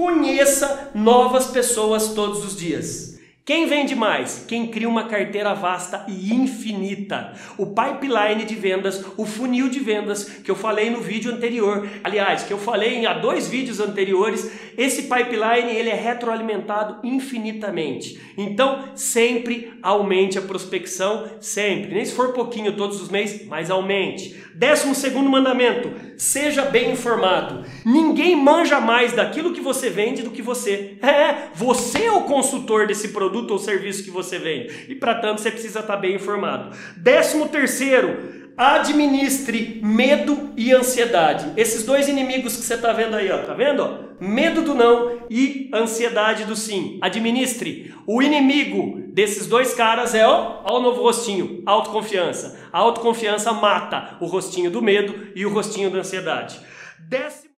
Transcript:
Conheça novas pessoas todos os dias. Quem vende mais? Quem cria uma carteira vasta e infinita. O pipeline de vendas, o funil de vendas que eu falei no vídeo anterior. Aliás, que eu falei há dois vídeos anteriores, esse pipeline ele é retroalimentado infinitamente. Então, sempre aumente a prospecção, sempre. Nem se for pouquinho todos os meses, mas aumente. Décimo segundo mandamento, seja bem informado. Ninguém manja mais daquilo que você vende do que você. É, você é o consultor desse produto ou serviço que você vende. E para tanto você precisa estar tá bem informado. Décimo terceiro, administre medo e ansiedade. Esses dois inimigos que você está vendo aí, ó, tá vendo? Medo do não e ansiedade do sim. Administre. O inimigo desses dois caras é, ó, ó o novo rostinho, autoconfiança. A autoconfiança mata o rostinho do medo e o rostinho da ansiedade. Décimo